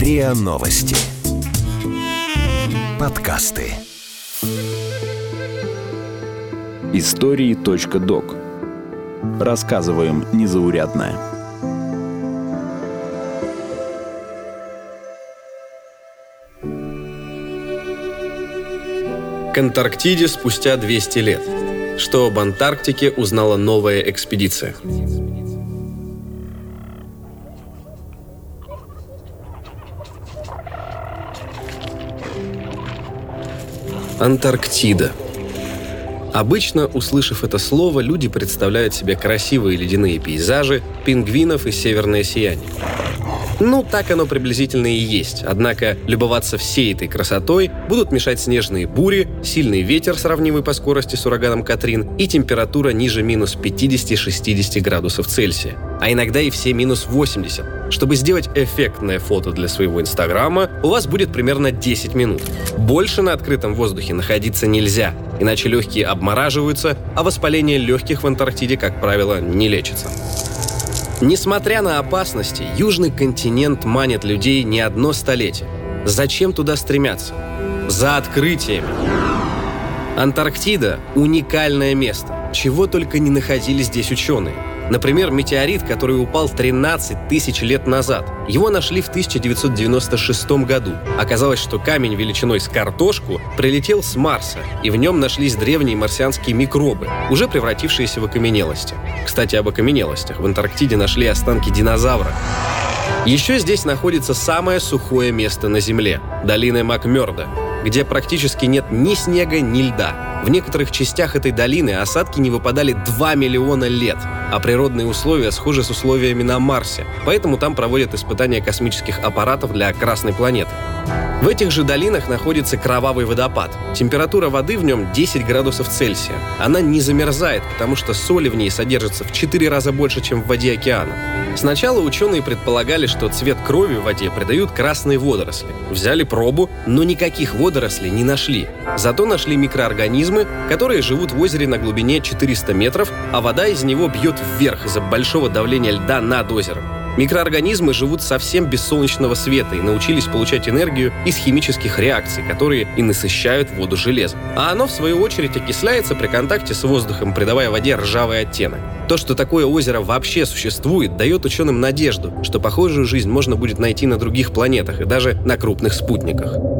РИА Новости. Подкасты. Истории .док. Рассказываем незаурядное. К Антарктиде спустя 200 лет. Что об Антарктике узнала новая экспедиция. Антарктида. Обычно, услышав это слово, люди представляют себе красивые ледяные пейзажи, пингвинов и северное сияние. Ну, так оно приблизительно и есть. Однако любоваться всей этой красотой будут мешать снежные бури, сильный ветер, сравнимый по скорости с ураганом Катрин, и температура ниже минус 50-60 градусов Цельсия. А иногда и все минус 80. Чтобы сделать эффектное фото для своего инстаграма, у вас будет примерно 10 минут. Больше на открытом воздухе находиться нельзя, иначе легкие обмораживаются, а воспаление легких в Антарктиде, как правило, не лечится. Несмотря на опасности, Южный континент манит людей не одно столетие. Зачем туда стремятся? За открытиями. Антарктида – уникальное место. Чего только не находили здесь ученые – Например, метеорит, который упал 13 тысяч лет назад. Его нашли в 1996 году. Оказалось, что камень величиной с картошку прилетел с Марса, и в нем нашлись древние марсианские микробы, уже превратившиеся в окаменелости. Кстати, об окаменелостях. В Антарктиде нашли останки динозавра. Еще здесь находится самое сухое место на Земле – долина Макмерда, где практически нет ни снега, ни льда. В некоторых частях этой долины осадки не выпадали 2 миллиона лет, а природные условия схожи с условиями на Марсе, поэтому там проводят испытания космических аппаратов для Красной планеты. В этих же долинах находится кровавый водопад. Температура воды в нем 10 градусов Цельсия. Она не замерзает, потому что соли в ней содержится в 4 раза больше, чем в воде океана. Сначала ученые предполагали, что цвет крови в воде придают красные водоросли. Взяли пробу, но никаких водорослей не нашли. Зато нашли микроорганизмы, которые живут в озере на глубине 400 метров, а вода из него бьет вверх из-за большого давления льда над озером. Микроорганизмы живут совсем без солнечного света и научились получать энергию из химических реакций, которые и насыщают воду железом. А оно, в свою очередь, окисляется при контакте с воздухом, придавая воде ржавый оттенок. То, что такое озеро вообще существует, дает ученым надежду, что похожую жизнь можно будет найти на других планетах и даже на крупных спутниках.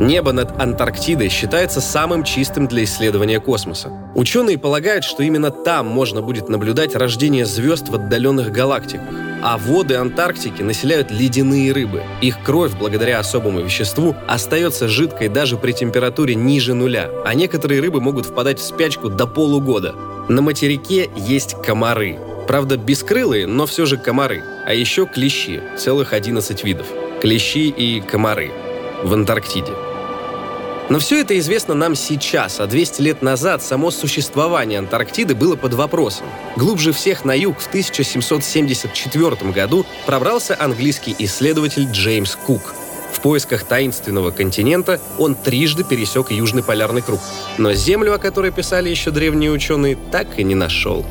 Небо над Антарктидой считается самым чистым для исследования космоса. Ученые полагают, что именно там можно будет наблюдать рождение звезд в отдаленных галактиках. А воды Антарктики населяют ледяные рыбы. Их кровь, благодаря особому веществу, остается жидкой даже при температуре ниже нуля, а некоторые рыбы могут впадать в спячку до полугода. На материке есть комары. Правда, бескрылые, но все же комары. А еще клещи, целых 11 видов. Клещи и комары в Антарктиде. Но все это известно нам сейчас, а 200 лет назад само существование Антарктиды было под вопросом. Глубже всех на юг в 1774 году пробрался английский исследователь Джеймс Кук. В поисках таинственного континента он трижды пересек Южный полярный круг. Но Землю, о которой писали еще древние ученые, так и не нашел.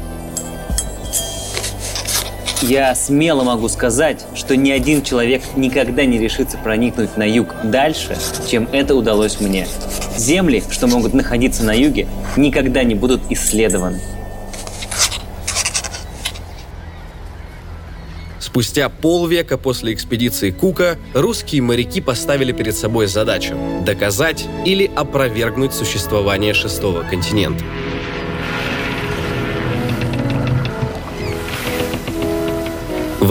Я смело могу сказать, что ни один человек никогда не решится проникнуть на юг дальше, чем это удалось мне. Земли, что могут находиться на юге, никогда не будут исследованы. Спустя полвека после экспедиции Кука русские моряки поставили перед собой задачу – доказать или опровергнуть существование шестого континента.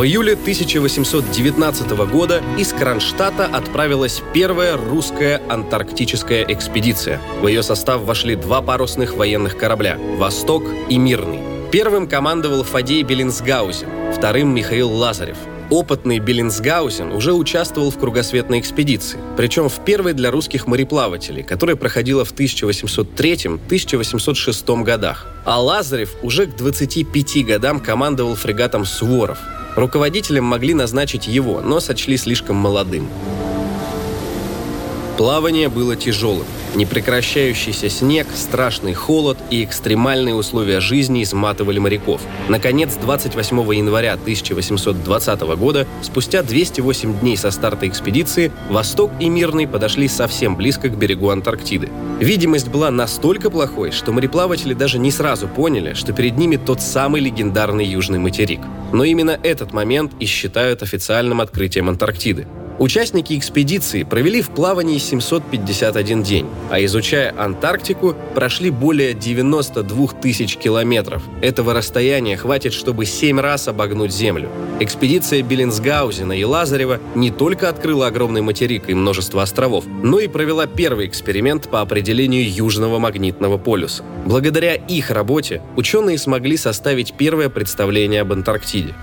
В июле 1819 года из Кронштадта отправилась первая русская антарктическая экспедиция. В ее состав вошли два парусных военных корабля «Восток» и «Мирный». Первым командовал Фадей Беллинсгаузен, вторым Михаил Лазарев. Опытный Беллинсгаузен уже участвовал в кругосветной экспедиции, причем в первой для русских мореплавателей, которая проходила в 1803-1806 годах. А Лазарев уже к 25 годам командовал фрегатом «Суворов», Руководителем могли назначить его, но сочли слишком молодым. Плавание было тяжелым. Непрекращающийся снег, страшный холод и экстремальные условия жизни изматывали моряков. Наконец, 28 января 1820 года, спустя 208 дней со старта экспедиции, Восток и Мирный подошли совсем близко к берегу Антарктиды. Видимость была настолько плохой, что мореплаватели даже не сразу поняли, что перед ними тот самый легендарный Южный материк. Но именно этот момент и считают официальным открытием Антарктиды. Участники экспедиции провели в плавании 751 день, а изучая Антарктику, прошли более 92 тысяч километров. Этого расстояния хватит, чтобы 7 раз обогнуть Землю. Экспедиция Беллинсгаузена и Лазарева не только открыла огромный материк и множество островов, но и провела первый эксперимент по определению Южного магнитного полюса. Благодаря их работе ученые смогли составить первое представление об Антарктиде.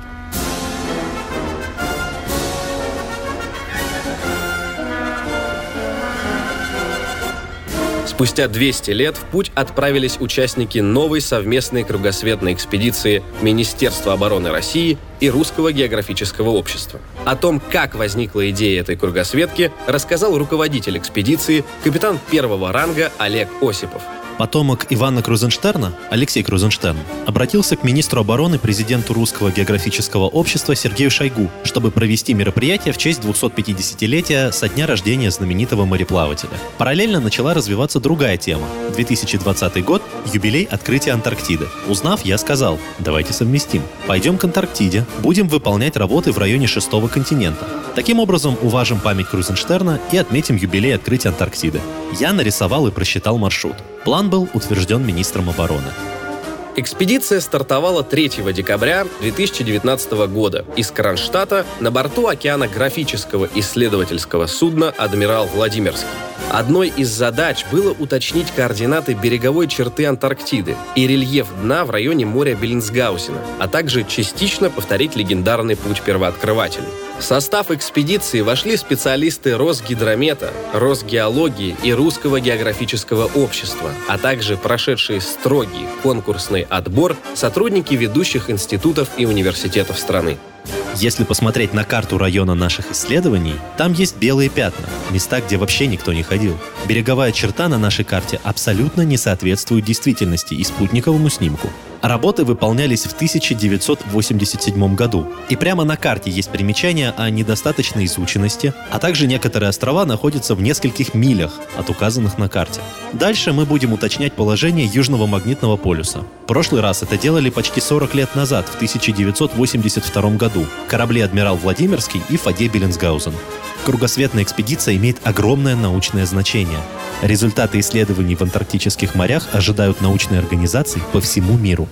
Спустя 200 лет в путь отправились участники новой совместной кругосветной экспедиции Министерства обороны России и Русского географического общества. О том, как возникла идея этой кругосветки, рассказал руководитель экспедиции, капитан первого ранга Олег Осипов – Потомок Ивана Крузенштерна, Алексей Крузенштерн, обратился к министру обороны президенту Русского географического общества Сергею Шойгу, чтобы провести мероприятие в честь 250-летия со дня рождения знаменитого мореплавателя. Параллельно начала развиваться другая тема. 2020 год – юбилей открытия Антарктиды. Узнав, я сказал, давайте совместим. Пойдем к Антарктиде, будем выполнять работы в районе шестого континента. Таким образом, уважим память Крузенштерна и отметим юбилей открытия Антарктиды. Я нарисовал и просчитал маршрут. План был утвержден министром обороны. Экспедиция стартовала 3 декабря 2019 года из Кронштадта на борту океанографического исследовательского судна «Адмирал Владимирский». Одной из задач было уточнить координаты береговой черты Антарктиды и рельеф дна в районе моря Беллинсгаусена, а также частично повторить легендарный путь первооткрывателей. В состав экспедиции вошли специалисты Росгидромета, Росгеологии и Русского географического общества, а также прошедшие строгий конкурсный отбор сотрудники ведущих институтов и университетов страны. Если посмотреть на карту района наших исследований, там есть белые пятна, места, где вообще никто не ходил. Береговая черта на нашей карте абсолютно не соответствует действительности и спутниковому снимку. Работы выполнялись в 1987 году. И прямо на карте есть примечание о недостаточной изученности, а также некоторые острова находятся в нескольких милях от указанных на карте. Дальше мы будем уточнять положение Южного магнитного полюса. В прошлый раз это делали почти 40 лет назад, в 1982 году. Корабли «Адмирал Владимирский» и «Фаде Беллинсгаузен». Кругосветная экспедиция имеет огромное научное значение. Результаты исследований в антарктических морях ожидают научные организации по всему миру.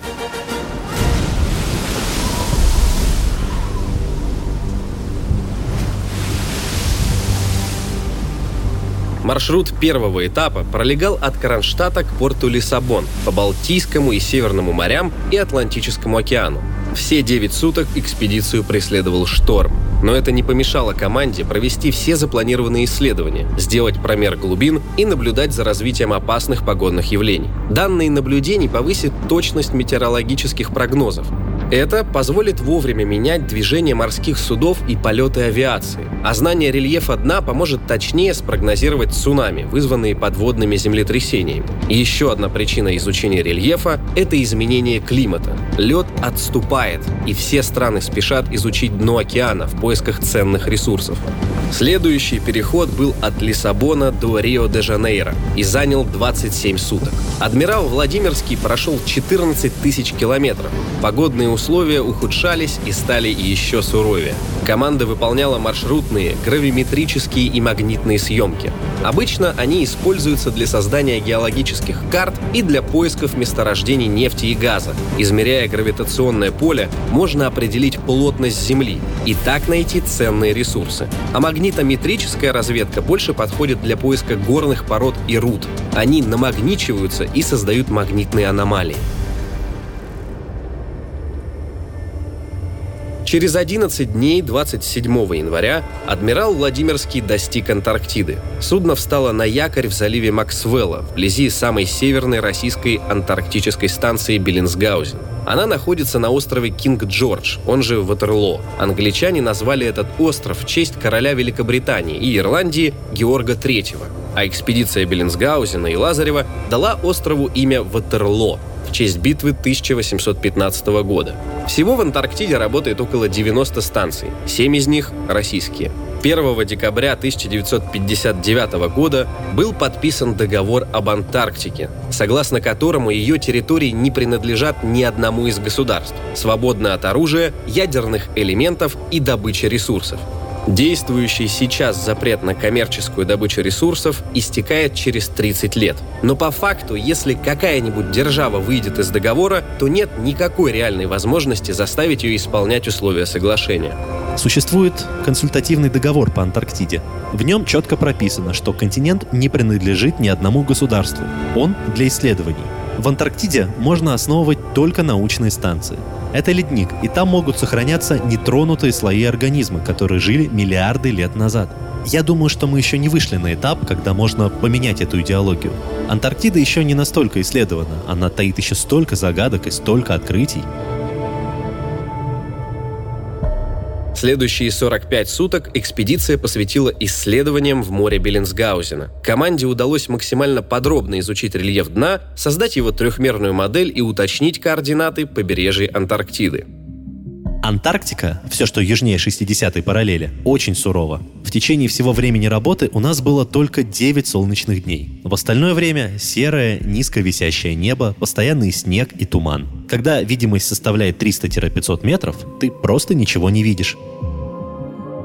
Маршрут первого этапа пролегал от Кронштадта к порту Лиссабон по Балтийскому и Северному морям и Атлантическому океану. Все 9 суток экспедицию преследовал шторм. Но это не помешало команде провести все запланированные исследования, сделать промер глубин и наблюдать за развитием опасных погодных явлений. Данные наблюдений повысят точность метеорологических прогнозов, это позволит вовремя менять движение морских судов и полеты авиации. А знание рельефа дна поможет точнее спрогнозировать цунами, вызванные подводными землетрясениями. Еще одна причина изучения рельефа – это изменение климата. Лед отступает, и все страны спешат изучить дно океана в поисках ценных ресурсов. Следующий переход был от Лиссабона до Рио-де-Жанейро и занял 27 суток. Адмирал Владимирский прошел 14 тысяч километров. Погодные условия ухудшались и стали еще суровее. Команда выполняла маршрутные, гравиметрические и магнитные съемки. Обычно они используются для создания геологических карт и для поисков месторождений нефти и газа. Измеряя гравитационное поле, можно определить плотность Земли и так найти ценные ресурсы. А магнитометрическая разведка больше подходит для поиска горных пород и руд. Они намагничиваются и создают магнитные аномалии. Через 11 дней 27 января адмирал Владимирский достиг Антарктиды. Судно встало на якорь в заливе Максвелла, вблизи самой северной российской антарктической станции Беллинсгаузен. Она находится на острове Кинг-Джордж, он же Ватерло. Англичане назвали этот остров в честь короля Великобритании и Ирландии Георга III. А экспедиция Беллинсгаузена и Лазарева дала острову имя Ватерло, в честь битвы 1815 года. Всего в Антарктиде работает около 90 станций, 7 из них российские. 1 декабря 1959 года был подписан договор об Антарктике, согласно которому ее территории не принадлежат ни одному из государств, свободны от оружия, ядерных элементов и добычи ресурсов. Действующий сейчас запрет на коммерческую добычу ресурсов истекает через 30 лет. Но по факту, если какая-нибудь держава выйдет из договора, то нет никакой реальной возможности заставить ее исполнять условия соглашения. Существует консультативный договор по Антарктиде. В нем четко прописано, что континент не принадлежит ни одному государству. Он для исследований. В Антарктиде можно основывать только научные станции. Это ледник, и там могут сохраняться нетронутые слои организма, которые жили миллиарды лет назад. Я думаю, что мы еще не вышли на этап, когда можно поменять эту идеологию. Антарктида еще не настолько исследована, она таит еще столько загадок и столько открытий. Следующие 45 суток экспедиция посвятила исследованиям в море Беллинсгаузена. Команде удалось максимально подробно изучить рельеф дна, создать его трехмерную модель и уточнить координаты побережья Антарктиды. Антарктика, все, что южнее 60-й параллели, очень сурова. В течение всего времени работы у нас было только 9 солнечных дней. В остальное время серое, низко висящее небо, постоянный снег и туман. Когда видимость составляет 300-500 метров, ты просто ничего не видишь.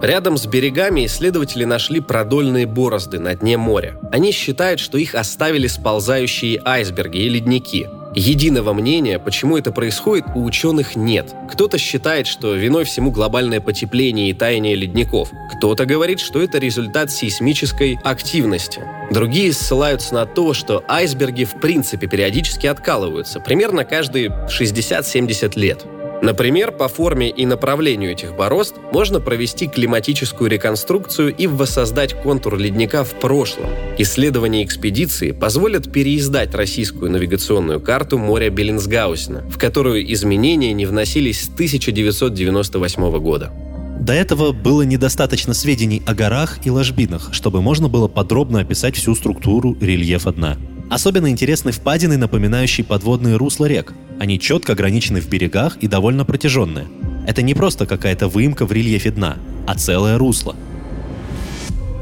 Рядом с берегами исследователи нашли продольные борозды на дне моря. Они считают, что их оставили сползающие айсберги и ледники. Единого мнения, почему это происходит, у ученых нет. Кто-то считает, что виной всему глобальное потепление и таяние ледников. Кто-то говорит, что это результат сейсмической активности. Другие ссылаются на то, что айсберги в принципе периодически откалываются, примерно каждые 60-70 лет. Например, по форме и направлению этих борозд можно провести климатическую реконструкцию и воссоздать контур ледника в прошлом. Исследования экспедиции позволят переиздать российскую навигационную карту моря Беллинсгаузена, в которую изменения не вносились с 1998 года. До этого было недостаточно сведений о горах и ложбинах, чтобы можно было подробно описать всю структуру рельефа дна. Особенно интересны впадины, напоминающие подводные русла рек. Они четко ограничены в берегах и довольно протяженные. Это не просто какая-то выемка в рельефе дна, а целое русло.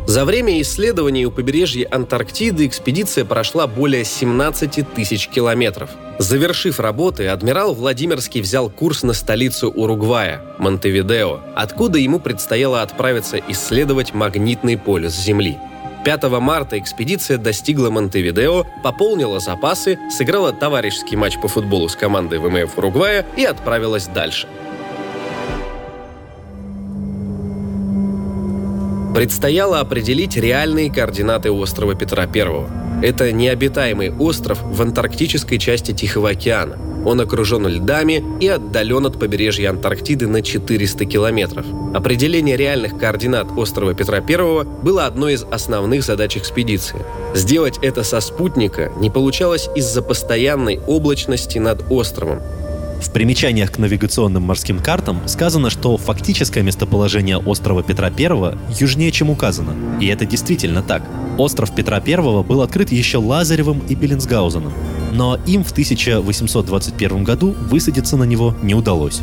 За время исследований у побережья Антарктиды экспедиция прошла более 17 тысяч километров. Завершив работы, адмирал Владимирский взял курс на столицу Уругвая – Монтевидео, откуда ему предстояло отправиться исследовать магнитный полюс Земли – 5 марта экспедиция достигла Монтевидео, пополнила запасы, сыграла товарищеский матч по футболу с командой ВМФ Уругвая и отправилась дальше. Предстояло определить реальные координаты острова Петра I. Это необитаемый остров в антарктической части Тихого океана – он окружен льдами и отдален от побережья Антарктиды на 400 километров. Определение реальных координат острова Петра I было одной из основных задач экспедиции. Сделать это со спутника не получалось из-за постоянной облачности над островом, в примечаниях к навигационным морским картам сказано, что фактическое местоположение острова Петра I южнее, чем указано. И это действительно так. Остров Петра I был открыт еще Лазаревым и Беллинсгаузеном, но им в 1821 году высадиться на него не удалось.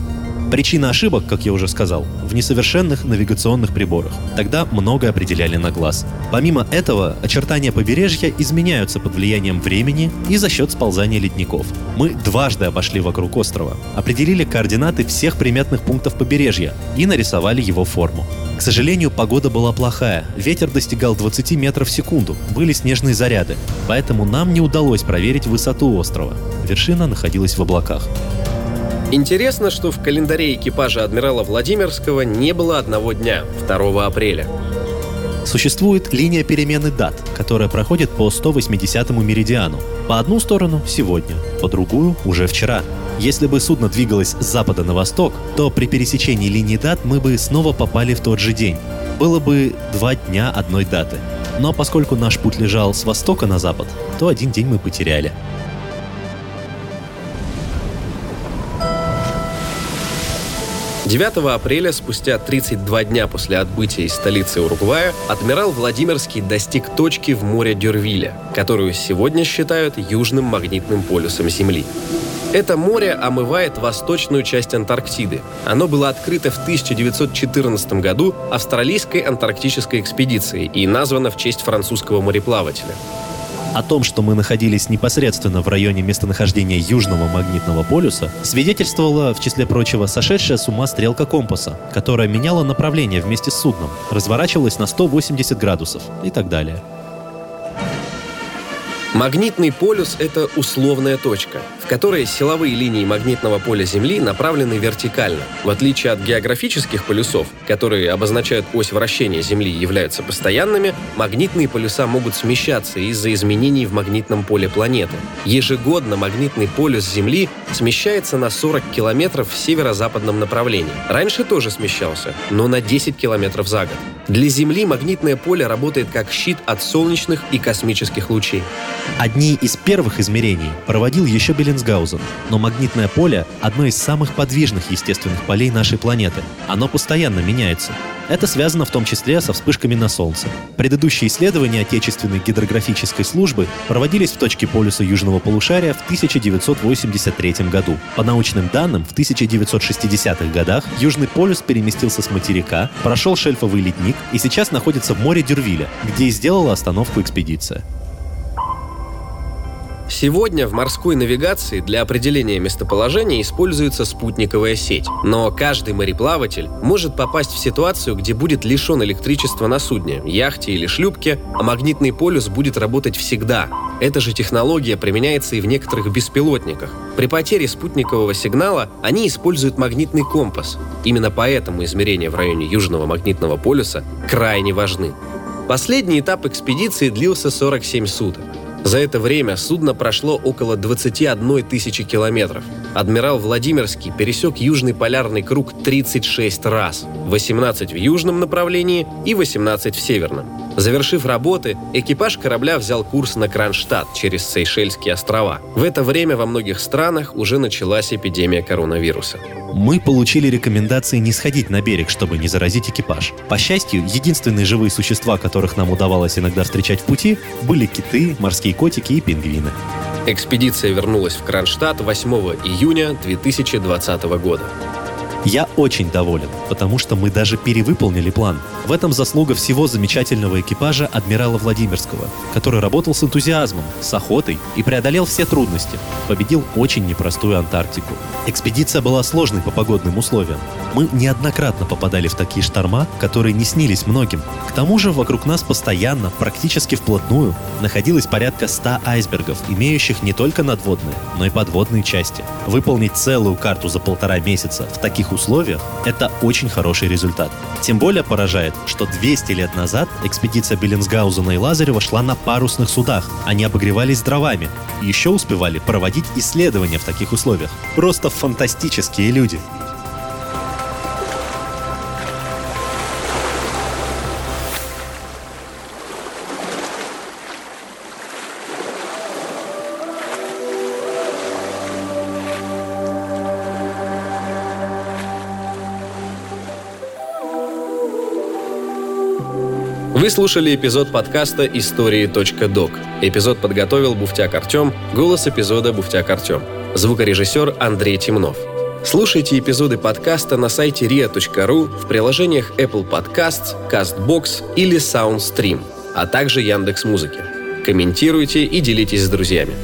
Причина ошибок, как я уже сказал, в несовершенных навигационных приборах. Тогда многое определяли на глаз. Помимо этого, очертания побережья изменяются под влиянием времени и за счет сползания ледников. Мы дважды обошли вокруг острова, определили координаты всех приметных пунктов побережья и нарисовали его форму. К сожалению, погода была плохая, ветер достигал 20 метров в секунду, были снежные заряды, поэтому нам не удалось проверить высоту острова. Вершина находилась в облаках. Интересно, что в календаре экипажа адмирала Владимирского не было одного дня, 2 апреля. Существует линия перемены дат, которая проходит по 180-му меридиану. По одну сторону – сегодня, по другую – уже вчера. Если бы судно двигалось с запада на восток, то при пересечении линии дат мы бы снова попали в тот же день. Было бы два дня одной даты. Но поскольку наш путь лежал с востока на запад, то один день мы потеряли. 9 апреля, спустя 32 дня после отбытия из столицы Уругвая, адмирал Владимирский достиг точки в море Дюрвиля, которую сегодня считают южным магнитным полюсом Земли. Это море омывает восточную часть Антарктиды. Оно было открыто в 1914 году австралийской антарктической экспедицией и названо в честь французского мореплавателя. О том, что мы находились непосредственно в районе местонахождения Южного магнитного полюса, свидетельствовала, в числе прочего, сошедшая с ума стрелка компаса, которая меняла направление вместе с судном, разворачивалась на 180 градусов и так далее. Магнитный полюс — это условная точка, в которой силовые линии магнитного поля Земли направлены вертикально. В отличие от географических полюсов, которые обозначают ось вращения Земли и являются постоянными, магнитные полюса могут смещаться из-за изменений в магнитном поле планеты. Ежегодно магнитный полюс Земли смещается на 40 километров в северо-западном направлении. Раньше тоже смещался, но на 10 километров за год. Для Земли магнитное поле работает как щит от солнечных и космических лучей. Одни из первых измерений проводил еще Беллинсгаузен, но магнитное поле – одно из самых подвижных естественных полей нашей планеты. Оно постоянно меняется. Это связано в том числе со вспышками на Солнце. Предыдущие исследования Отечественной гидрографической службы проводились в точке полюса Южного полушария в 1983 году. По научным данным, в 1960-х годах Южный полюс переместился с материка, прошел шельфовый ледник и сейчас находится в море Дюрвиля, где и сделала остановку экспедиция. Сегодня в морской навигации для определения местоположения используется спутниковая сеть. Но каждый мореплаватель может попасть в ситуацию, где будет лишен электричества на судне, яхте или шлюпке, а магнитный полюс будет работать всегда. Эта же технология применяется и в некоторых беспилотниках. При потере спутникового сигнала они используют магнитный компас. Именно поэтому измерения в районе Южного магнитного полюса крайне важны. Последний этап экспедиции длился 47 суток. За это время судно прошло около 21 тысячи километров. Адмирал Владимирский пересек Южный полярный круг 36 раз, 18 в южном направлении и 18 в северном. Завершив работы, экипаж корабля взял курс на Кронштадт через Сейшельские острова. В это время во многих странах уже началась эпидемия коронавируса. Мы получили рекомендации не сходить на берег, чтобы не заразить экипаж. По счастью, единственные живые существа, которых нам удавалось иногда встречать в пути, были киты, морские котики и пингвины. Экспедиция вернулась в Кронштадт 8 июня 2020 года. Я очень доволен, потому что мы даже перевыполнили план. В этом заслуга всего замечательного экипажа адмирала Владимирского, который работал с энтузиазмом, с охотой и преодолел все трудности. Победил очень непростую Антарктику. Экспедиция была сложной по погодным условиям. Мы неоднократно попадали в такие шторма, которые не снились многим. К тому же вокруг нас постоянно, практически вплотную, находилось порядка 100 айсбергов, имеющих не только надводные, но и подводные части. Выполнить целую карту за полтора месяца в таких условиях – это очень хороший результат. Тем более поражает, что 200 лет назад экспедиция Беллинсгаузена и Лазарева шла на парусных судах. Они обогревались дровами. И еще успевали проводить исследования в таких условиях. Просто фантастические люди. Вы слушали эпизод подкаста «Истории.док». Эпизод подготовил Буфтяк Артем, голос эпизода Буфтяк Артем. Звукорежиссер Андрей Темнов. Слушайте эпизоды подкаста на сайте ria.ru в приложениях Apple Podcasts, CastBox или SoundStream, а также Яндекс.Музыки. Комментируйте и делитесь с друзьями.